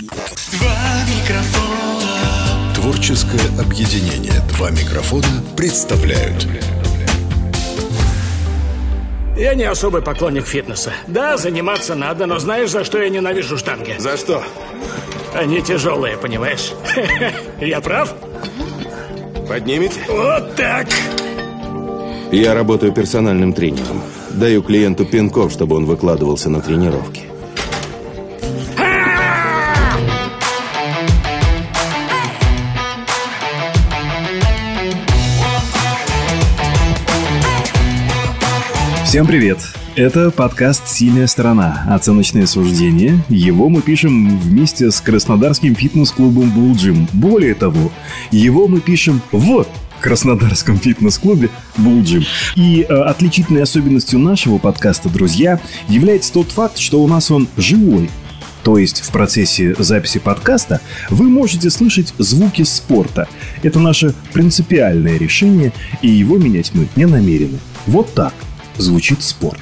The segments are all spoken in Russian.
Два микрофона. Творческое объединение «Два микрофона» представляют Я не особый поклонник фитнеса. Да, заниматься надо, но знаешь, за что я ненавижу штанги? За что? Они тяжелые, понимаешь? Я прав? Поднимите? Вот так! Я работаю персональным тренером. Даю клиенту пинков, чтобы он выкладывался на тренировки. Всем привет! Это подкаст «Сильная сторона. Оценочное суждение». Его мы пишем вместе с краснодарским фитнес-клубом Gym. Более того, его мы пишем в Краснодарском фитнес-клубе Gym. И э, отличительной особенностью нашего подкаста, друзья, является тот факт, что у нас он живой. То есть в процессе записи подкаста вы можете слышать звуки спорта. Это наше принципиальное решение, и его менять мы не намерены. Вот так звучит спорт.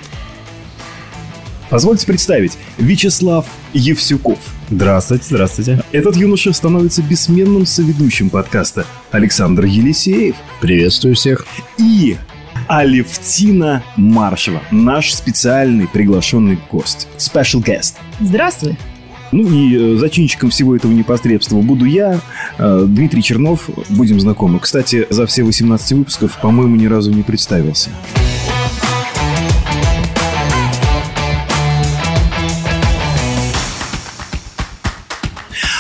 Позвольте представить, Вячеслав Евсюков. Здравствуйте, здравствуйте. Этот юноша становится бессменным соведущим подкаста Александр Елисеев. Приветствую всех. И Алевтина Маршева, наш специальный приглашенный гость. Special guest. Здравствуй. Ну и э, зачинщиком всего этого непосредства буду я, э, Дмитрий Чернов. Будем знакомы. Кстати, за все 18 выпусков, по-моему, ни разу не представился.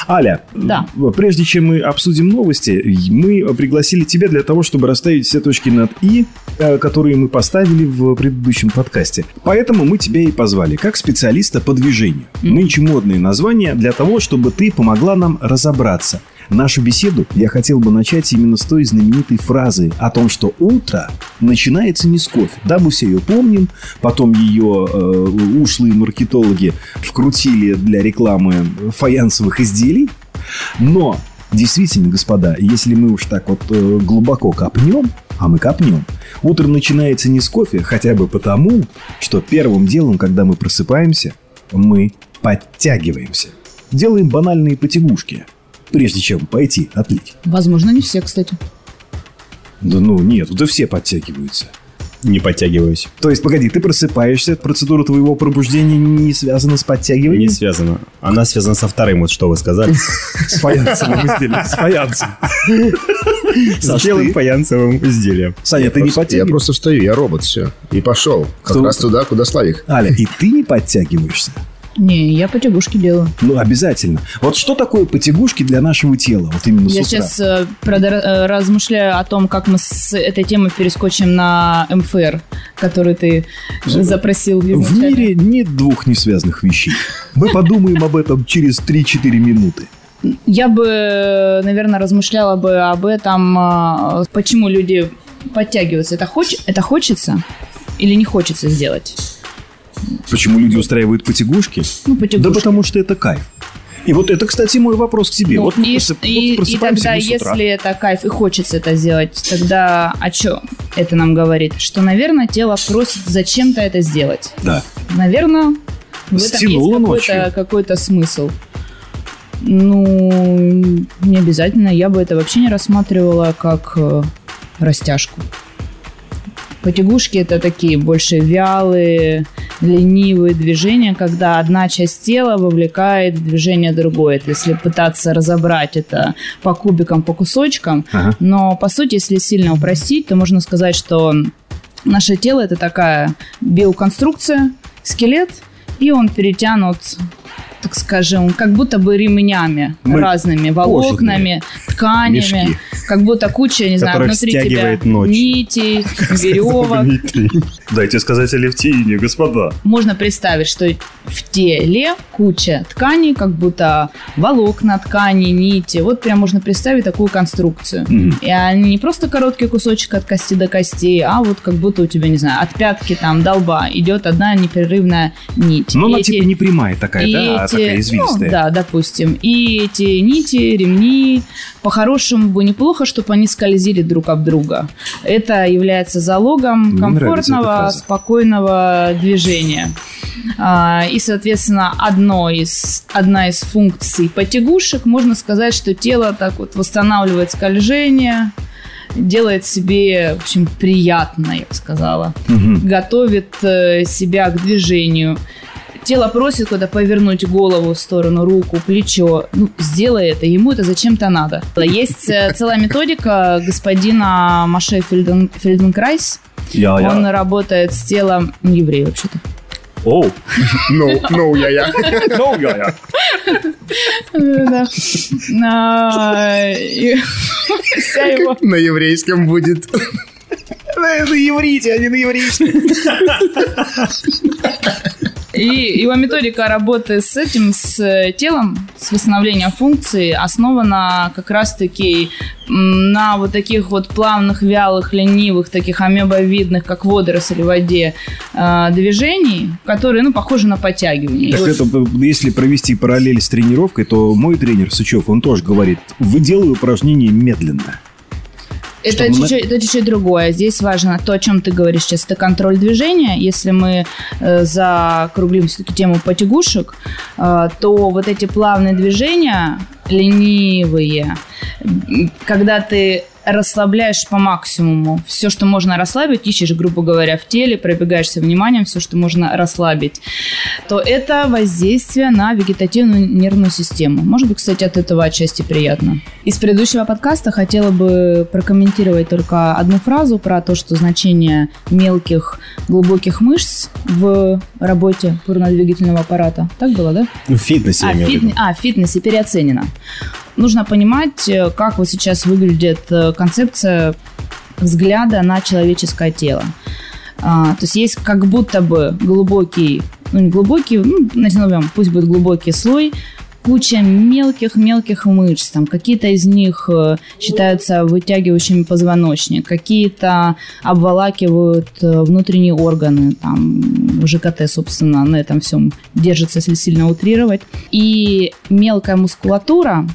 Аля, Да. прежде чем мы обсудим новости, мы пригласили тебя для того, чтобы расставить все точки над «и», э, которые мы поставили в предыдущем подкасте. Поэтому мы тебя и позвали, как специалиста по движению. Нынче модные названия для того, чтобы ты помогла нам разобраться. Нашу беседу я хотел бы начать именно с той знаменитой фразы о том, что утро начинается не с кофе. Да, мы все ее помним. Потом ее э, ушлые маркетологи вкрутили для рекламы фаянсовых изделий. Но Действительно, господа, если мы уж так вот э, глубоко копнем, а мы копнем, утро начинается не с кофе, хотя бы потому, что первым делом, когда мы просыпаемся, мы подтягиваемся. Делаем банальные потягушки, прежде чем пойти отлить. Возможно, не все, кстати. Да ну нет, да все подтягиваются. Не подтягиваюсь. То есть, погоди, ты просыпаешься, процедура твоего пробуждения не связана с подтягиванием? Не связано. Она связана со вторым, вот что вы сказали. С фаянсовым изделием. С фаянсом. С белым фаянсовым изделием. Саня, ты не Я подтягиваешься? просто стою, я робот, все. И пошел. Как раз туда, куда Славик. Аля, и ты не подтягиваешься? Не, я потягушки делаю. Ну, обязательно. Вот что такое потягушки для нашего тела? Вот именно я сейчас э, продор- э, размышляю о том, как мы с этой темы перескочим на МФР, который ты запросил В мире нет двух несвязанных вещей. Мы подумаем об этом через 3-4 минуты. Я бы, наверное, размышляла бы об этом, э, почему люди подтягиваются. Это, хоч- это хочется или не хочется сделать? Почему люди устраивают потягушки? Ну, потягушки. Да потому что это кайф. И вот это, кстати, мой вопрос к тебе. Ну, вот и, просып- и- вот и тогда, если это кайф и хочется это сделать, тогда о чем это нам говорит? Что, наверное, тело просит зачем-то это сделать. Да. Наверное, в этом Стянуло есть ночью. какой-то, какой-то смысл. Ну, не обязательно. Я бы это вообще не рассматривала как э, растяжку. Потягушки это такие больше вялые, ленивые движения, когда одна часть тела вовлекает в движение другое. Это Если пытаться разобрать это по кубикам, по кусочкам. Ага. Но по сути, если сильно упростить, то можно сказать, что наше тело это такая биоконструкция, скелет, и он перетянут так скажем, как будто бы ремнями Мы разными, волокнами, тканями, мешки. как будто куча, не знаю, внутри тебя ночь. нитей, веревок. Дайте сказать Алевтине, господа. Можно представить, что в теле куча тканей, как будто волокна ткани, нити. Вот прям можно представить такую конструкцию. Мгм. И они не просто короткий кусочек от кости до костей, а вот как будто у тебя, не знаю, от пятки там до лба идет одна непрерывная нить. Ну, она эти- типа не прямая такая, и да, а эти- такая извилистая. Ну, да, допустим. И эти нити, ремни, по-хорошему бы неплохо, чтобы они скользили друг об друга. Это является залогом комфортного, спокойного движения. А, И, соответственно, одно из, одна из функций потягушек, можно сказать, что тело так вот восстанавливает скольжение, делает себе, в общем, приятно, я бы сказала. Готовит э, себя к движению. Тело просит куда повернуть голову в сторону, руку, плечо. Ну, сделай это, ему это зачем-то надо. Есть э, целая методика господина Маше Фельден, Фельденкрайс. Я, я. Он работает с телом еврей вообще-то. Оу. Ну, ну. Ну, я, я. Да. А, и Вся его На еврейском будет. На иврите, а не на иврите. И его методика работы с этим, с э, телом, с восстановлением функции основана как раз-таки на вот таких вот плавных, вялых, ленивых, таких амебовидных, как водоросли в воде, э, движений, которые, ну, похожи на подтягивание. Так вот- это, если провести параллель с тренировкой, то мой тренер Сычев, он тоже говорит, вы делаю упражнения медленно. Это мы- чуть-чуть, это чуть-чуть другое. Здесь важно то, о чем ты говоришь сейчас. Это контроль движения. Если мы э, закруглим все-таки тему потягушек, э, то вот эти плавные движения, ленивые, когда ты расслабляешь по максимуму все, что можно расслабить, ищешь, грубо говоря, в теле, пробегаешься вниманием, все, что можно расслабить, то это воздействие на вегетативную нервную систему. Может быть, кстати, от этого отчасти приятно. Из предыдущего подкаста хотела бы прокомментировать только одну фразу про то, что значение мелких глубоких мышц в работе опорно-двигательного аппарата. Так было, да? В фитнесе, я А, виду. фитне- а, в фитнесе переоценено. Нужно понимать, э, как вот сейчас выглядит э, концепция взгляда на человеческое тело. А, то есть есть как будто бы глубокий, ну не глубокий, ну, назовем, пусть будет глубокий слой, куча мелких-мелких мышц, там какие-то из них э, считаются вытягивающими позвоночник, какие-то обволакивают внутренние органы, там ЖКТ, собственно, на этом всем держится, если сильно утрировать. И мелкая мускулатура,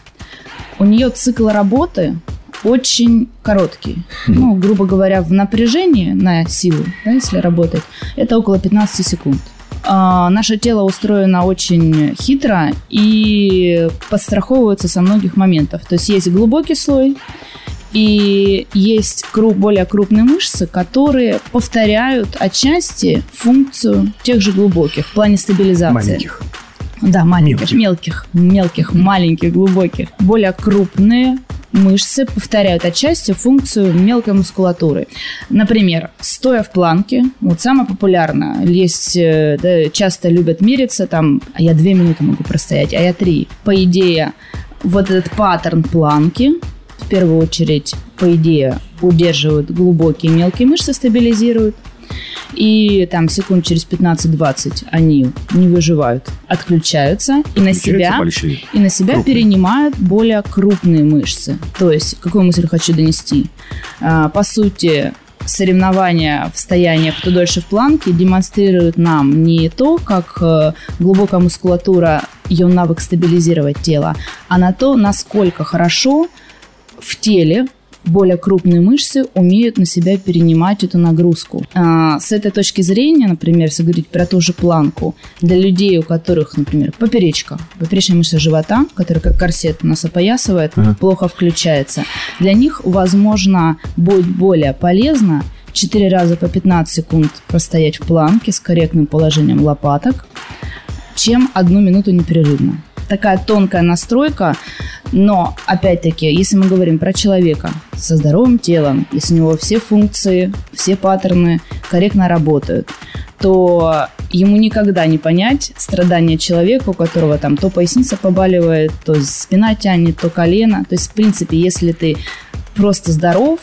у нее цикл работы очень короткий. Ну, грубо говоря, в напряжении на силу, да, если работать, это около 15 секунд. А, наше тело устроено очень хитро и подстраховывается со многих моментов. То есть есть глубокий слой, и есть кру- более крупные мышцы, которые повторяют отчасти функцию тех же глубоких в плане стабилизации. Маленьких. Да, маленьких, мелких, мелких, маленьких, глубоких. Более крупные мышцы повторяют отчасти функцию мелкой мускулатуры. Например, стоя в планке, вот самое популярное, есть, э, да, часто любят мериться, там, а я две минуты могу простоять, а я три. По идее, вот этот паттерн планки, в первую очередь, по идее, удерживают глубокие мелкие мышцы, стабилизируют. И там секунд через 15-20 они не выживают, отключаются и на себя большие. и на себя Крупные. перенимают более крупные мышцы. То есть, какую мысль хочу донести? А, По сути, соревнования в стоянии «Кто дольше в планке» демонстрируют нам не то, как э, глубокая мускулатура, ее навык стабилизировать тело, а на то, насколько хорошо в теле более крупные мышцы умеют на себя перенимать эту нагрузку. А, с этой точки зрения, например, если говорить про ту же планку, для людей, у которых, например, поперечка, поперечная мышца живота, которая как корсет нас опоясывает, плохо включается, для них, возможно, будет более полезно 4 раза по 15 секунд простоять в планке с корректным положением лопаток, чем одну минуту непрерывно. Такая тонкая настройка, но, опять-таки, если мы говорим про человека со здоровым телом, если у него все функции, все паттерны корректно работают, то ему никогда не понять страдания человека, у которого там то поясница побаливает, то спина тянет, то колено. То есть, в принципе, если ты просто здоров,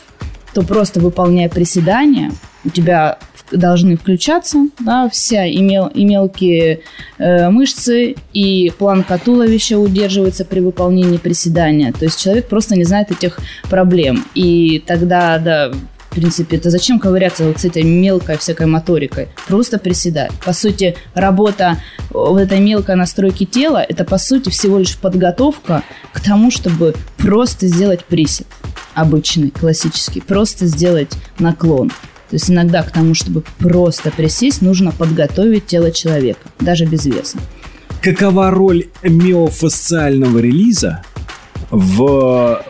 то просто выполняя приседания, у тебя должны включаться да, вся и, мел- и мелкие э, мышцы, и планка туловища удерживается при выполнении приседания. То есть человек просто не знает этих проблем. И тогда, да, в принципе, это зачем ковыряться вот с этой мелкой всякой моторикой? Просто приседать. По сути, работа вот этой мелкой настройки тела, это, по сути, всего лишь подготовка к тому, чтобы просто сделать присед обычный, классический. Просто сделать наклон. То есть иногда к тому, чтобы просто присесть, нужно подготовить тело человека, даже без веса. Какова роль миофасциального релиза в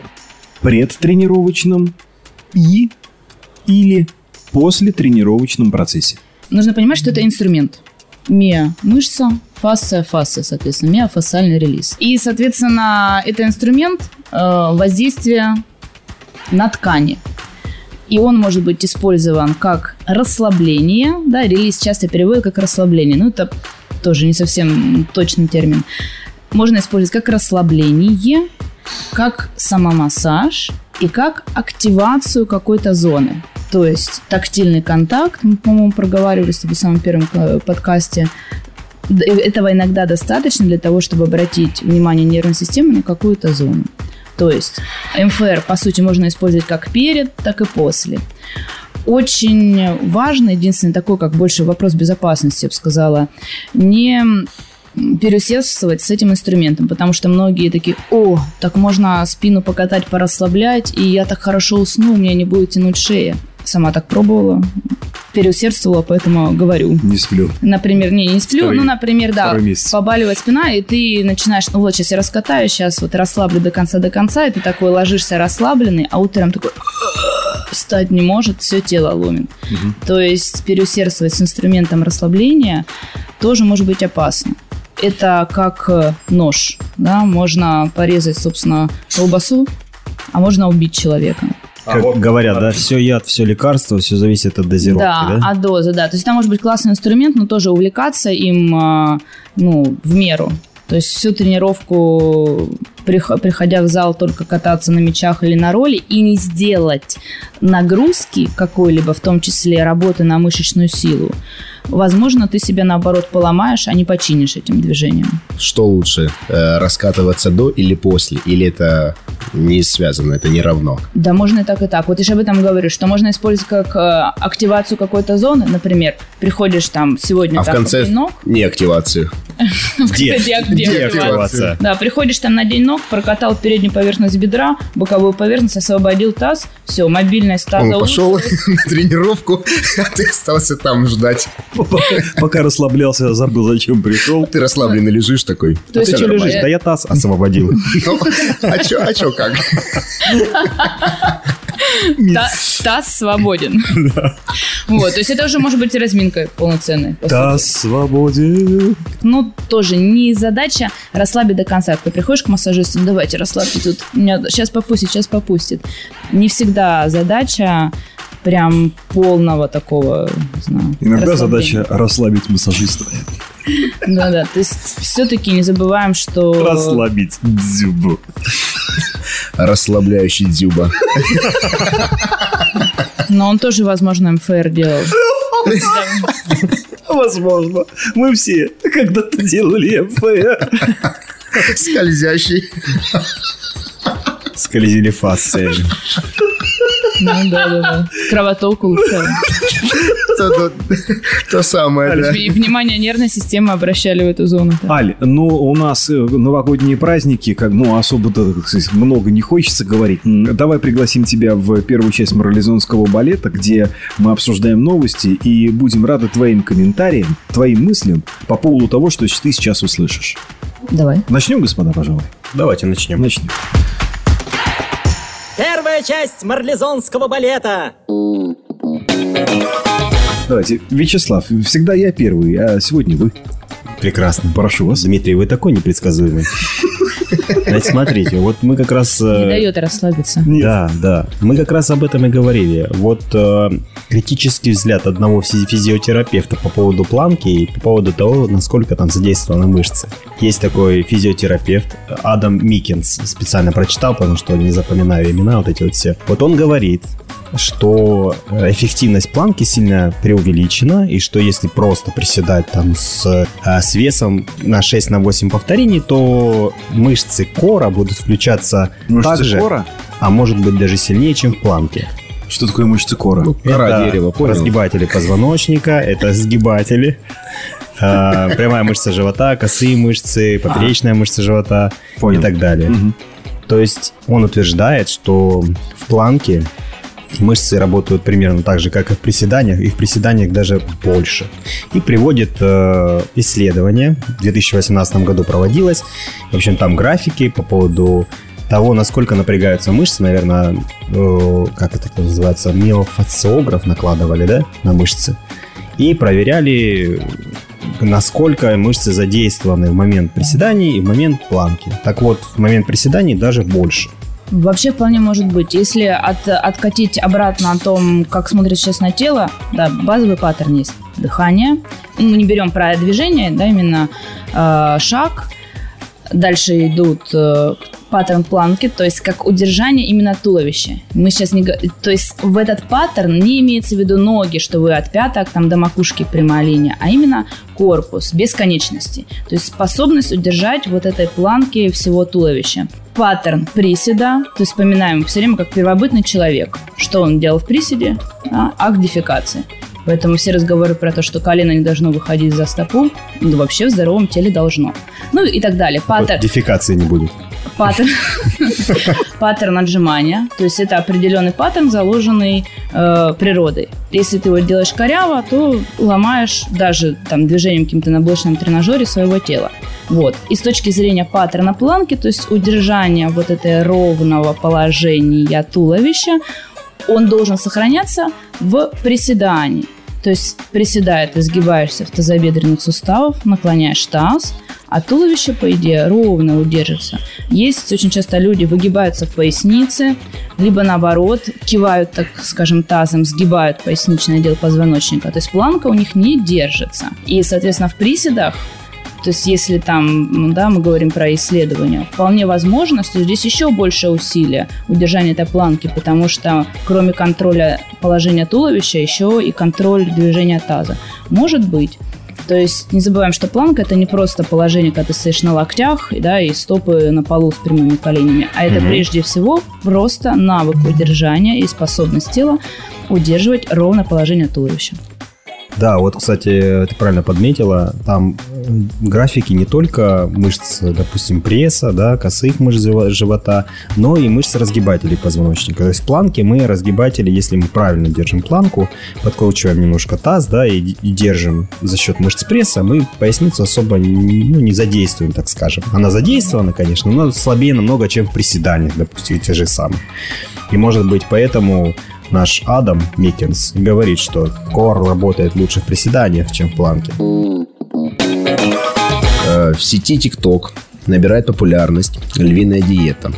предтренировочном и или после тренировочном процессе? Нужно понимать, что это инструмент. Миа – мышца, фасция – фасция, соответственно, миофасциальный релиз. И, соответственно, это инструмент э, воздействия на ткани. И он может быть использован как расслабление, да, релиз часто переводят как расслабление, ну это тоже не совсем точный термин. Можно использовать как расслабление, как самомассаж и как активацию какой-то зоны. То есть тактильный контакт, мы, по-моему, проговаривали с тобой в самом первом э, подкасте, Д- этого иногда достаточно для того, чтобы обратить внимание нервной системы на какую-то зону. То есть МФР, по сути, можно использовать как перед, так и после. Очень важно, единственный такой, как больше вопрос безопасности, я бы сказала, не переусердствовать с этим инструментом, потому что многие такие, о, так можно спину покатать, порасслаблять, и я так хорошо усну, у меня не будет тянуть шея. Сама так пробовала, переусердствовала, поэтому говорю. Не сплю. Например, не, не сплю, Второй- ну, например, да, месяц. побаливает спина, и ты начинаешь, ну вот, сейчас я раскатаю, сейчас вот расслаблю до конца, до конца, и ты такой ложишься расслабленный, а утром такой встать не может, все тело ломит. То есть переусердствовать с инструментом расслабления тоже может быть опасно. Это как э, нож, да, можно порезать, собственно, колбасу, а можно убить человека. Как говорят, да, все яд, все лекарство, все зависит от дозировки, да, да? от дозы, да. То есть это может быть классный инструмент, но тоже увлекаться им, а, ну, в меру. То есть всю тренировку, прих- приходя в зал, только кататься на мячах или на роли и не сделать нагрузки какой-либо, в том числе работы на мышечную силу, возможно, ты себя наоборот поломаешь, а не починишь этим движением. Что лучше, э, раскатываться до или после? Или это не связано, это не равно? Да, можно и так, и так. Вот я же об этом говорю, что можно использовать как э, активацию какой-то зоны. Например, приходишь там сегодня А в так, конце день ног, не активацию. Где? Где активация? Да, приходишь там на день ног, прокатал переднюю поверхность бедра, боковую поверхность, освободил таз, все, мобильность таза Он пошел на тренировку, а ты остался там ждать. Пока расслаблялся, забыл, зачем пришел. Ты расслабленно лежишь такой. То есть Ты что лежишь? Да я таз освободил. Ну, А чё, а чё как? Та- Таз свободен. Вот, то есть это уже может быть и разминка полноценная. сути. свободен. Ну, тоже не задача расслабить до конца. Ты приходишь к массажисту, «Ну, давайте расслабьте тут. Меня сейчас попустит, сейчас попустит. Не всегда задача прям полного такого, не знаю, Иногда задача расслабить массажиста. Да-да, то есть все-таки не забываем, что... Расслабить дзюбу. Расслабляющий дзюба. Но он тоже, возможно, МФР делал. Возможно. Мы все когда-то делали МФР. Скользящий. Скользили фасции. Ну, да-да-да. Кровоток улучшал. То- то- То самое, да. И внимание нервной системы обращали в эту зону. да. Аль, ну у нас э, новогодние праздники, как ну особо-то много не хочется говорить. Давай пригласим тебя в первую часть морализонского балета, где мы обсуждаем новости и будем рады твоим комментариям, твоим мыслям по поводу того, что ты сейчас услышишь. Давай. Начнем, господа, пожалуй. Давайте начнем. Начнем. Первая часть марлезонского балета. Давайте, Вячеслав, всегда я первый, а сегодня вы. Прекрасно. Прошу вас. Дмитрий, вы такой непредсказуемый. Значит, смотрите, вот мы как раз... э, Не дает расслабиться. Да, да. Мы как раз об этом и говорили. Вот э, критический взгляд одного физи- физиотерапевта по поводу планки и по поводу того, насколько там задействованы мышцы. Есть такой физиотерапевт Адам Микинс. Специально прочитал, потому что не запоминаю имена вот эти вот все. Вот он говорит, что э, эффективность планки сильно преувеличена, и что если просто приседать там с, э, с весом на 6 на 8 повторений, то мышцы кора будут включаться Мышцы так же, кора? а может быть даже сильнее, чем в планке. Что такое мышцы кора? Кора Это дерева, понял? разгибатели позвоночника, это сгибатели, э, прямая мышца живота, косые мышцы, поперечная мышца живота и так далее. То есть он утверждает, что в планке мышцы работают примерно так же, как и в приседаниях, и в приседаниях даже больше. И приводит э, исследование, в 2018 году проводилось, в общем, там графики по поводу того, насколько напрягаются мышцы, наверное, э, как это называется, миофациограф накладывали, да, на мышцы. И проверяли, насколько мышцы задействованы в момент приседаний и в момент планки. Так вот, в момент приседаний даже больше. Вообще вполне может быть. Если от, откатить обратно о том, как смотрит сейчас на тело, да, базовый паттерн есть. Дыхание. Мы не берем про движение, да, именно э, шаг. Дальше идут э, паттерн планки, то есть как удержание именно туловища. Мы сейчас не... То есть в этот паттерн не имеется в виду ноги, что вы от пяток там, до макушки прямая линия, а именно корпус, без конечности. То есть способность удержать вот этой планки всего туловища. Паттерн приседа, то есть вспоминаем все время как первобытный человек. Что он делал в приседе? А, акт дефекации. Поэтому все разговоры про то, что колено не должно выходить за стопу, ну, вообще в здоровом теле должно. Ну и так далее. Паттерн... Дефекации не будет. Паттерн, паттерн отжимания. То есть это определенный паттерн, заложенный э, природой. Если ты его делаешь коряво, то ломаешь даже там движением каким-то на блочном тренажере своего тела. Вот. И с точки зрения паттерна планки, то есть удержания вот этой ровного положения туловища, он должен сохраняться в приседании. То есть приседая, ты сгибаешься в тазобедренных суставах, наклоняешь таз, а туловище, по идее, ровно удержится. Есть очень часто люди выгибаются в пояснице, либо наоборот, кивают, так скажем, тазом, сгибают поясничный отдел позвоночника. То есть планка у них не держится. И, соответственно, в приседах то есть, если там, ну да, мы говорим про исследования, вполне возможно, что здесь еще больше усилия удержания этой планки, потому что кроме контроля положения туловища, еще и контроль движения таза. Может быть. То есть не забываем, что планка это не просто положение, когда ты стоишь на локтях, да, и стопы на полу с прямыми коленями, а это mm-hmm. прежде всего просто навык удержания и способность тела удерживать ровное положение туловища. Да, вот, кстати, ты правильно подметила, там э, графики не только мышц, допустим, пресса, да, косых мышц живота, но и мышц разгибателей позвоночника. То есть планки мы разгибатели, если мы правильно держим планку, подкручиваем немножко таз, да, и, и держим за счет мышц пресса, мы поясницу особо ну, не задействуем, так скажем. Она задействована, конечно, но слабее намного, чем в приседаниях, допустим, те же самые. И может быть поэтому наш Адам Миккенс говорит, что кор работает лучше в приседаниях, чем в планке. Э, в сети TikTok набирает популярность львиная диета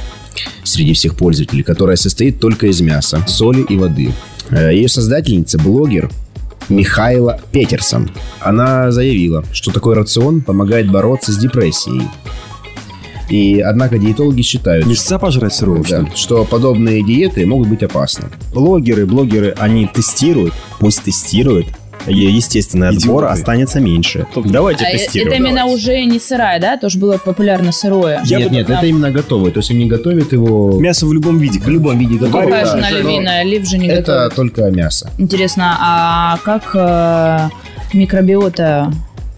среди всех пользователей, которая состоит только из мяса, соли и воды. Э, Ее создательница, блогер Михайла Петерсон. Она заявила, что такой рацион помогает бороться с депрессией. И, однако, диетологи считают... Мясца пожрать сырого, да, что подобные диеты могут быть опасны. Блогеры, блогеры, они тестируют, пусть тестируют, естественный отбор Идиоты. останется меньше. Давайте а тестируем. Это именно уже не сырая, да? Тоже было популярно сырое. Я нет, нет, это именно готовое. То есть они готовят его... Мясо в любом виде. В любом виде готовое. Какая же она львиная? Лив же не Это готовит. только мясо. Интересно, а как э, микробиота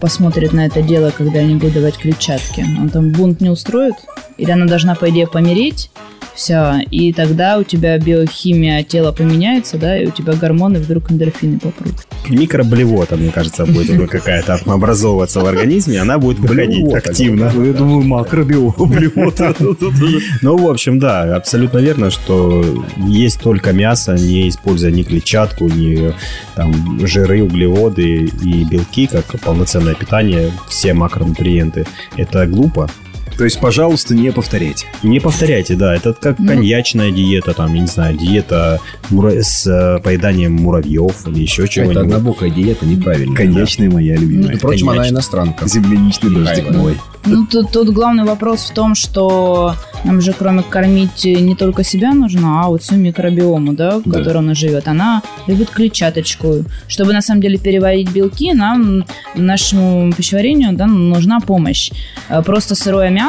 посмотрит на это дело, когда они будут давать клетчатки? Он там бунт не устроит? Или она должна, по идее, помереть? Все, и тогда у тебя биохимия тела поменяется, да, и у тебя гормоны вдруг эндорфины попрут. Микроблевота, мне кажется, будет какая-то образовываться в организме, она будет выходить активно. Я думаю, макробиота. Ну, в общем, да, абсолютно верно, что есть только мясо, не используя ни клетчатку, ни там, жиры, углеводы и белки, как полноценное питание, все макронутриенты. Это глупо, то есть, пожалуйста, не повторяйте. Не повторяйте, да. Это как ну, коньячная диета, там, я не знаю, диета мура... с э, поеданием муравьев или еще чего-нибудь. Это однобокая диета, неправильная. Коньячная да. моя любимая. Ну, впрочем, она иностранка. Земляничный дождик мой. Ну, тут, тут главный вопрос в том, что нам же кроме кормить не только себя нужно, а вот всю микробиому, да, в да. которой она живет. Она любит клетчаточку. Чтобы на самом деле переварить белки, нам, нашему пищеварению, да, нужна помощь. Э, просто сырое мясо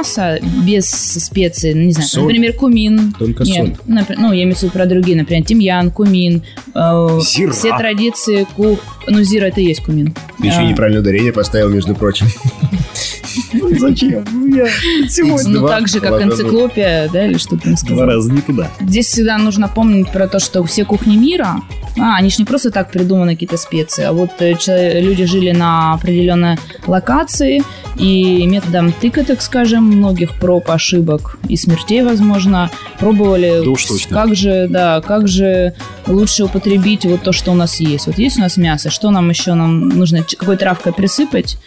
без специй, не знаю, соль. например, кумин. Только Нет, соль. Например, ну, я имею в виду про другие, например, тимьян, кумин. Э, Зира. Все традиции, ку... ну, зира это и есть кумин. Ты еще а. неправильное ударение поставил, между прочим. Зачем? Ну, я сегодня Ну, Два так же, как ну. энциклопия, да, или что там два сказал. раза не туда. Здесь всегда нужно помнить про то, что все кухни мира, а, они же не просто так придуманы какие-то специи, а вот э, люди жили на определенной локации, и методом тыка, так скажем, многих проб, ошибок и смертей, возможно, пробовали, Да уж точно. как же, да, как же лучше употребить вот то, что у нас есть. Вот есть у нас мясо, что нам еще нам нужно какой травкой присыпать,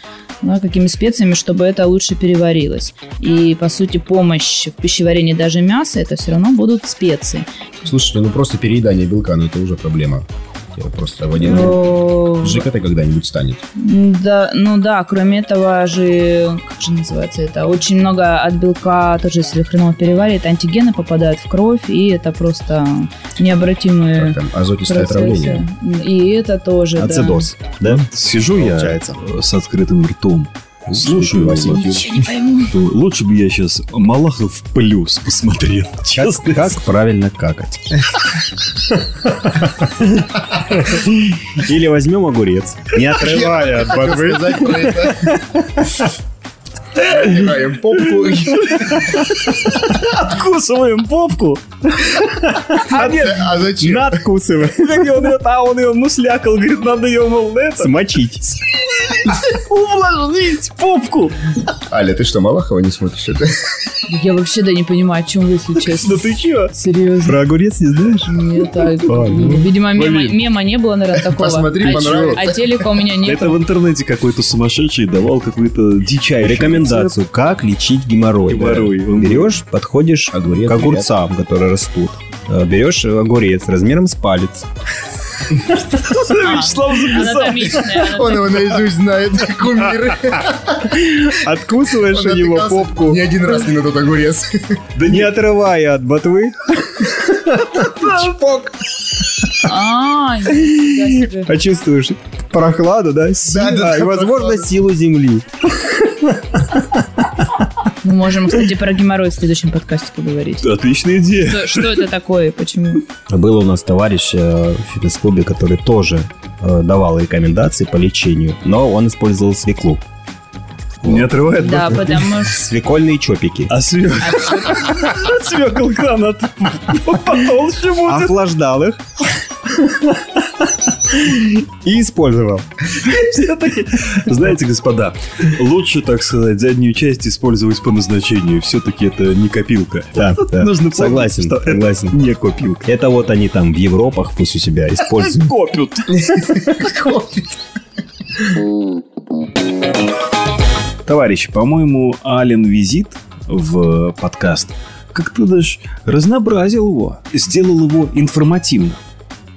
да, какими специями, чтобы это лучше переварилось. И, по сути, помощь в пищеварении даже мяса, это все равно будут специи. Слушайте, ну просто переедание белка, ну это уже проблема. Я Просто в один день. Жик это когда-нибудь станет. Да, ну да, кроме этого же, как же называется это, очень много от белка, тоже если хреново переваривает, антигены попадают в кровь, и это просто необратимые Как там, азотистое процессы. отравление. И это тоже, да. Ацидоз, да? Сижу я Получается. э, с открытым ртом. Слушаю вас. Ничего не пойму. Лучше бы я сейчас Малахов плюс посмотрел. Честно. Как правильно какать? Или возьмем огурец, не отрывая от ботвы. Играем попку. Откусываем попку. А зачем? Надкусывай. Он говорит, а он ее муслякал, говорит, надо ее, мол, это, Смочить. увлажнить попку. Аля, ты что, Малахова не смотришь это? Я вообще да не понимаю, о чем вы, если честно. Ну ты чё? Серьезно. Про огурец не знаешь? Нет, так. ну, Видимо, мема, не было, наверное, такого. Посмотри, а, понравится. а телека у меня нет. Это в интернете какой-то сумасшедший давал какую-то дичайшую Рекомендацию, как лечить геморрой. да. Геморрой. Он Берешь, подходишь Огурец, к огурцам, которые растут. Э, Берешь огурец размером с палец. Вячеслав записал. Он его наизусть знает, кумир. Откусываешь у него попку, Не один раз не на тот огурец. да не отрывая от ботвы, А, нифига себе. почувствуешь прохладу, да? Силу, Да-да-да, а, и, возможно, силу земли. Мы можем, кстати, про геморрой в следующем подкасте поговорить. Отличная идея. Что, что это такое и почему? Был у нас товарищ э, в фитнес-клубе, который тоже э, давал рекомендации по лечению, но он использовал свеклу. Не отрывает Да, потому что... Свекольные чопики. А свек... свеколка она потолще будет. Охлаждал их. И использовал. Все-таки, знаете, господа, лучше, так сказать, заднюю часть использовать по назначению. Все-таки это не копилка. Да, да. Нужно помнить, согласен, что это согласен. не копилка. Это вот они там в Европах пусть у себя используют. Копят. Товарищ, по-моему, Ален Визит в подкаст как-то даже разнообразил его, сделал его информативным.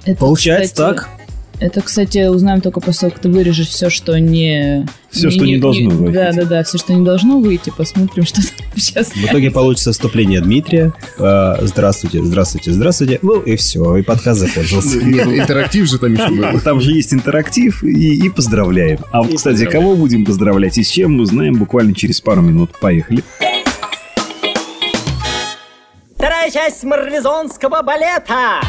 Это, Получается кстати, так? Это, кстати, узнаем только после того, как ты вырежешь все, что не... Всё, что не должно выйти. Да, да, да, все, что не должно выйти. Посмотрим, что там сейчас. В итоге получится вступление Дмитрия. Э, Здравствуйте, здравствуйте, здравствуйте. Ну и все, и подкаст закончился. Нет, интерактив же там еще был. Там же есть интерактив и, и поздравляем. А вот, кстати, кого будем поздравлять и с чем, узнаем буквально через пару минут. Поехали. Вторая часть марлезонского балета.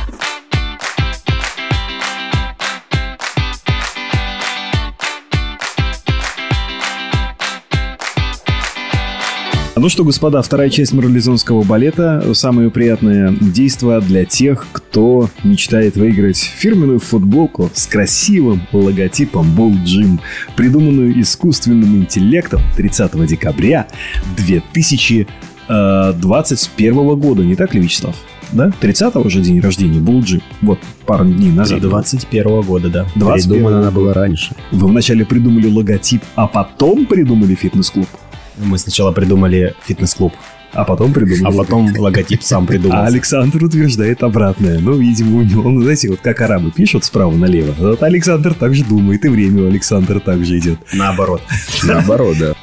Ну что, господа, вторая часть марлезонского балета. Самое приятное действие для тех, кто мечтает выиграть фирменную футболку с красивым логотипом Ball Gym, придуманную искусственным интеллектом 30 декабря 2021 года. Не так ли, Вячеслав? Да? 30 же день рождения Gym. Вот, пару дней назад. 21 года, да. 21 Придумана она была раньше. Вы вначале придумали логотип, а потом придумали фитнес-клуб. Мы сначала придумали фитнес-клуб, А потом придумали. а потом логотип сам придумал. А Александр утверждает обратное. Ну, видимо, у него, ну, знаете, вот как арабы пишут справа налево. Вот Александр так же думает, и время у Александра так же идет. Наоборот. Наоборот, да.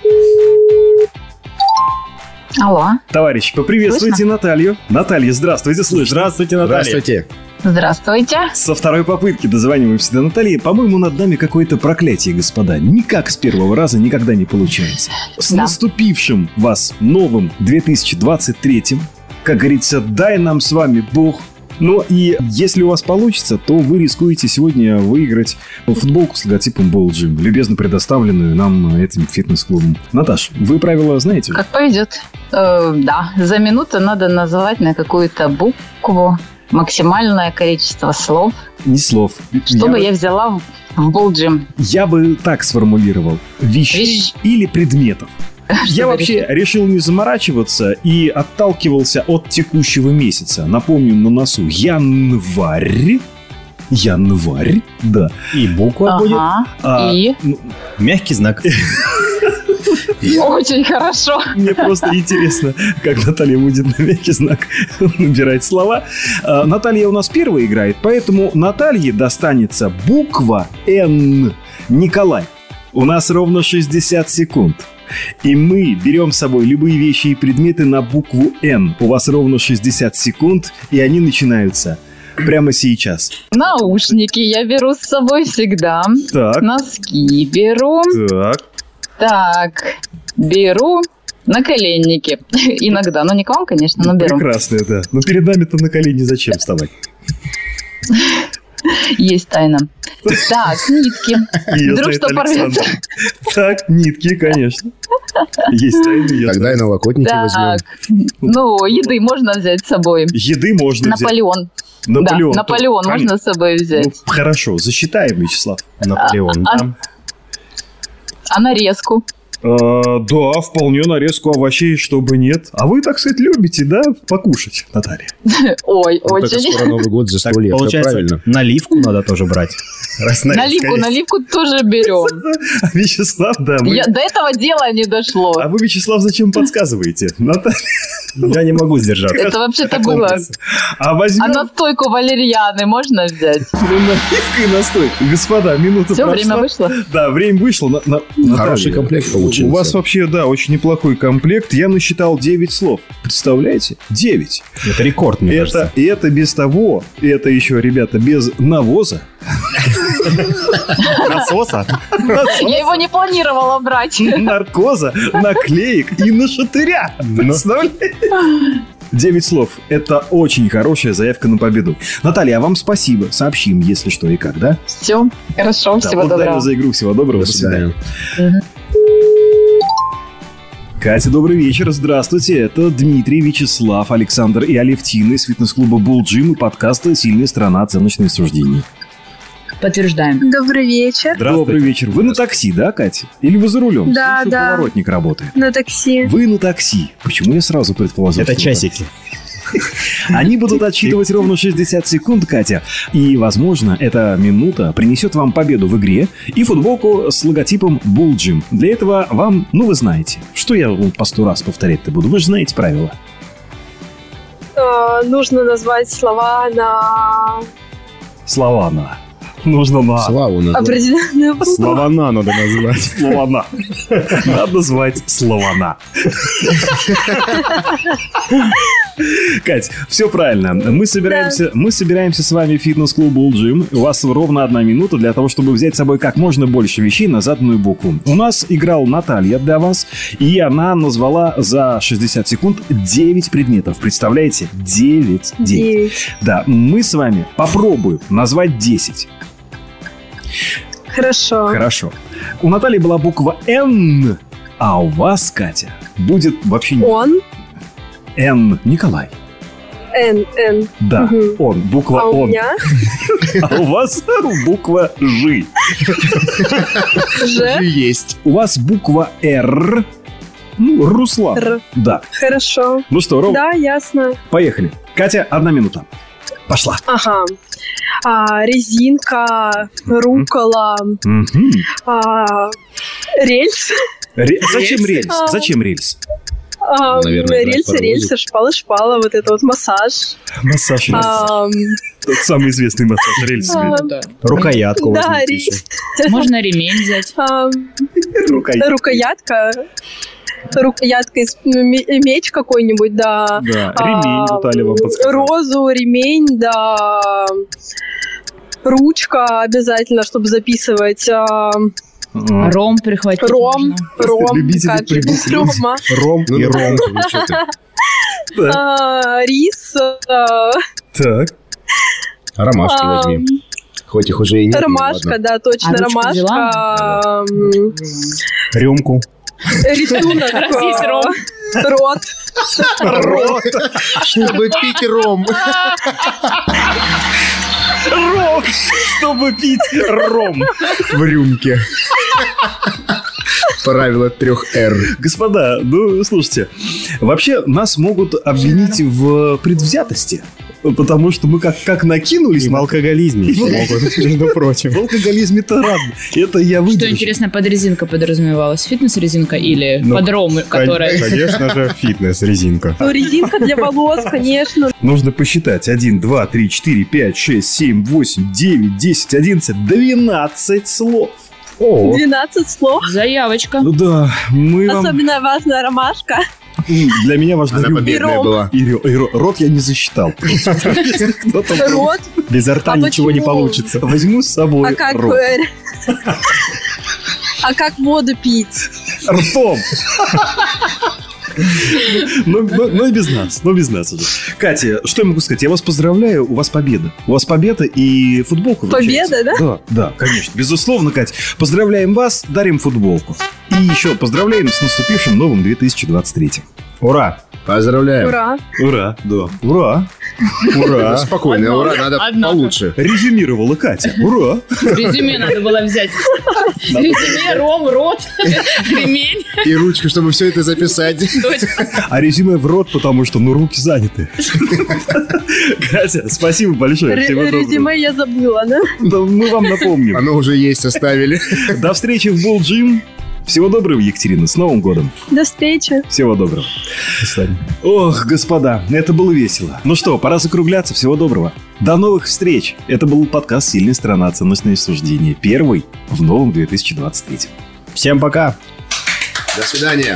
Алло, Товарищ, поприветствуйте Наталью. Наталья, здравствуйте, слышно. Здравствуйте, Здравствуйте. Здравствуйте. Со второй попытки дозваниваемся до Натальи. По-моему, над нами какое-то проклятие, господа. Никак с первого раза никогда не получается. С Да. наступившим вас новым 2023 Как говорится, дай нам с вами Бог Ну и если у вас получится, то вы рискуете сегодня выиграть футболку с логотипом Ball Gym, любезно предоставленную нам этим фитнес-клубом. Наташ, вы правила знаете? Как повезет. Э, да, за минуту надо называть на какую-то букву максимальное количество слов, Ни слов. чтобы я, я взяла в, в Болджим. я бы так сформулировал. Вещей Вещь. или предметов. Я вообще решил не заморачиваться и отталкивался от текущего месяца. Напомню, на носу январь. Январь, да. И буква будет. Ага. А, И ну, Мягкий знак. очень хорошо. Мне просто интересно, как Наталья будет на мягкий знак набирать слова. А, Наталья у нас первая играет, поэтому Наталье достанется буква «Н». Николай, у нас ровно 60 секунд. И мы берем с собой любые вещи и предметы на букву «Н». У вас ровно 60 секунд, и они начинаются прямо сейчас. Наушники я беру с собой всегда. Так, Носки беру. так. Так, беру наколенники. Иногда, но не к вам, конечно, но беру. Прекрасно это. Но перед нами-то на колени зачем вставать? Есть тайна. Так, нитки. Её Вдруг что порвется. Так, нитки, конечно. Есть тайны, Тогда и налокотники возьмем. Так, ну, еды можно взять с собой. Еды можно взять. Наполеон. Наполеон. Да, Наполеон можно с собой Ну, взять. хорошо, засчитаем, Вячеслав. Наполеон, А- да. А нарезку? Э, да, вполне нарезку овощей, чтобы нет. А вы, так сказать, любите, да, покушать, Наталья? Ой, так очень. скоро Новый год за сто лет. получается, правильно. наливку надо тоже брать. Раз Наливку, наливку тоже берем. А Вячеслав, да, мы... Я- до этого дела не дошло. А вы, Вячеслав, зачем подсказываете? Наталья, Я не могу сдержаться. Это вообще-то было. а возьмем А настойку валерьяны можно взять? наливку и настой. Господа, минута Все, прошла. время вышло. Да, время вышло. На- на- Наталья, Хороший комплект получился. У вас вообще, да, очень неплохой комплект. Я насчитал 9 слов. Представляете? 9. Это рекорд, мне Это, кажется. и это без того, и это еще, ребята, без навоза. Насоса. Я его не планировала брать. наркоза, наклеек и нашатыря. Представляете? Девять слов. Это очень хорошая заявка на победу. Наталья, а вам спасибо. Сообщим, если что и как, да? Все, хорошо, Да, всего благодарю доброго. за игру. Всего доброго. До свидания. Катя, добрый вечер. Здравствуйте. Это Дмитрий, Вячеслав, Александр и Алевтина из фитнес-клуба Bull Gym и подкаста «Сильная страна. Оценочные суждений». Подтверждаем. Добрый вечер. Добрый вечер. Вы на такси, да, Катя? Или вы за рулем? Да, Слышу, да. Поворотник работает. На такси. Вы на такси. Почему я сразу предположил? Это часики. Они будут отсчитывать ровно 60 секунд, Катя. И, возможно, эта минута принесет вам победу в игре и футболку с логотипом Bull Gym. Для этого вам, ну вы знаете, что я вам по сто раз повторять-то буду, вы же знаете правила. Э, нужно назвать слова на Слова на. Нужно на. Славу назвать. определенную букву. Славана надо назвать. Слова на. Надо звать слова на. Кать, все правильно. Мы собираемся, мы собираемся с вами в фитнес-клуб Gym. У вас ровно одна минута для того, чтобы взять с собой как можно больше вещей на заданную букву. У нас играл Наталья для вас, и она назвала за 60 секунд 9 предметов. Представляете? 9. 9. Девять. Да, мы с вами попробуем назвать 10. Хорошо. Хорошо. У Натальи была буква Н, а у вас, Катя, будет вообще не Он. Н. Николай. Н. Н. Да, Мгм. он, буква А у он. меня А у вас буква Ж. Ж. Есть. У вас буква Р. Ну, Руслан. Р. Да. Хорошо. Ну что, Ром, Да, ясно. поехали. Катя, одна минута. Пошла. Ага. А, резинка, рукола, а, рельс. Ре- Зачем рельс? А. Зачем рельс? А, Наверное, рельсы, рельсы, шпалы, шпала, вот это вот массаж. Массаж. Ам, Тот самый известный массаж рельс. а, Рукоятку Да, возьмите рельс. еще. Можно ремень взять. Рукоятка. рукоятка. Рукоятка из меч какой-нибудь, да. Да, А, ремень Наталья вам подсказала. Розу, ремень, да. Ручка обязательно, чтобы записывать. а, А. Ром прихватить Ром, можно. ром, прибухнуть. рома. Ром и ну, ром. А, Рис, а, Так. Ромашки А, возьми. Хоть их уже и нет. ну Ромашка, да, точно, А ромашка. Рюмку. Рисунок. Раз есть ром. Рот. Рот, чтобы пить ром. Ром, чтобы пить ром. В рюмке. Правило трех «Р». Господа, ну, слушайте, вообще нас могут обвинить в предвзятости. Потому что мы как, как накинулись И в на алкоголизме между прочим. в алкоголизме-то ладно. Это я Что выдержу. интересно, под резинка подразумевалась? Фитнес-резинка или Ну, под ром, которая... Конечно же, фитнес-резинка. Ну, резинка для волос, конечно. Нужно посчитать. 1, 2, 3, 4, 5, 6, 7, 8, 9, 10, 11, 12 слов. О, 12 слов. Заявочка. Ну да, мы вам... Особенно важная ромашка. Для меня важно Она рюмка. победная была. И и рот я не засчитал. Рот. без рта А ничего не получится. Возьму с собой А рот. А как воду пить? Ртом. Ну, ну, ну и без нас, ну без нас уже. Катя, что я могу сказать? Я вас поздравляю, у вас победа. У вас победа и футболку. Победа, Да, да, конечно. Безусловно, Катя. Поздравляем вас, дарим футболку. И еще поздравляем с наступившим новым 2023. Ура! Поздравляем. Ура. Ура, да. Ура. Ура. Спокойно, Одно. ура, надо Одно. получше. Резюмировала Катя. Ура. Резюме надо было взять. Резюме, ром, рот, ремень. И ручку, чтобы все это записать. Точно. А резюме в рот, потому что, ну, руки заняты. Катя, спасибо большое. Резюме я забыла, да? Да, мы вам напомним. Оно уже есть, оставили. До встречи в Gym. Всего доброго, Екатерина. С Новым годом. До встречи. Всего доброго. До свидания. Ох, господа, это было весело. Ну что, пора закругляться. Всего доброго. До новых встреч. Это был подкаст «Сильная страна. Ценностные суждения». Первый в новом 2023. Всем пока! До свидания.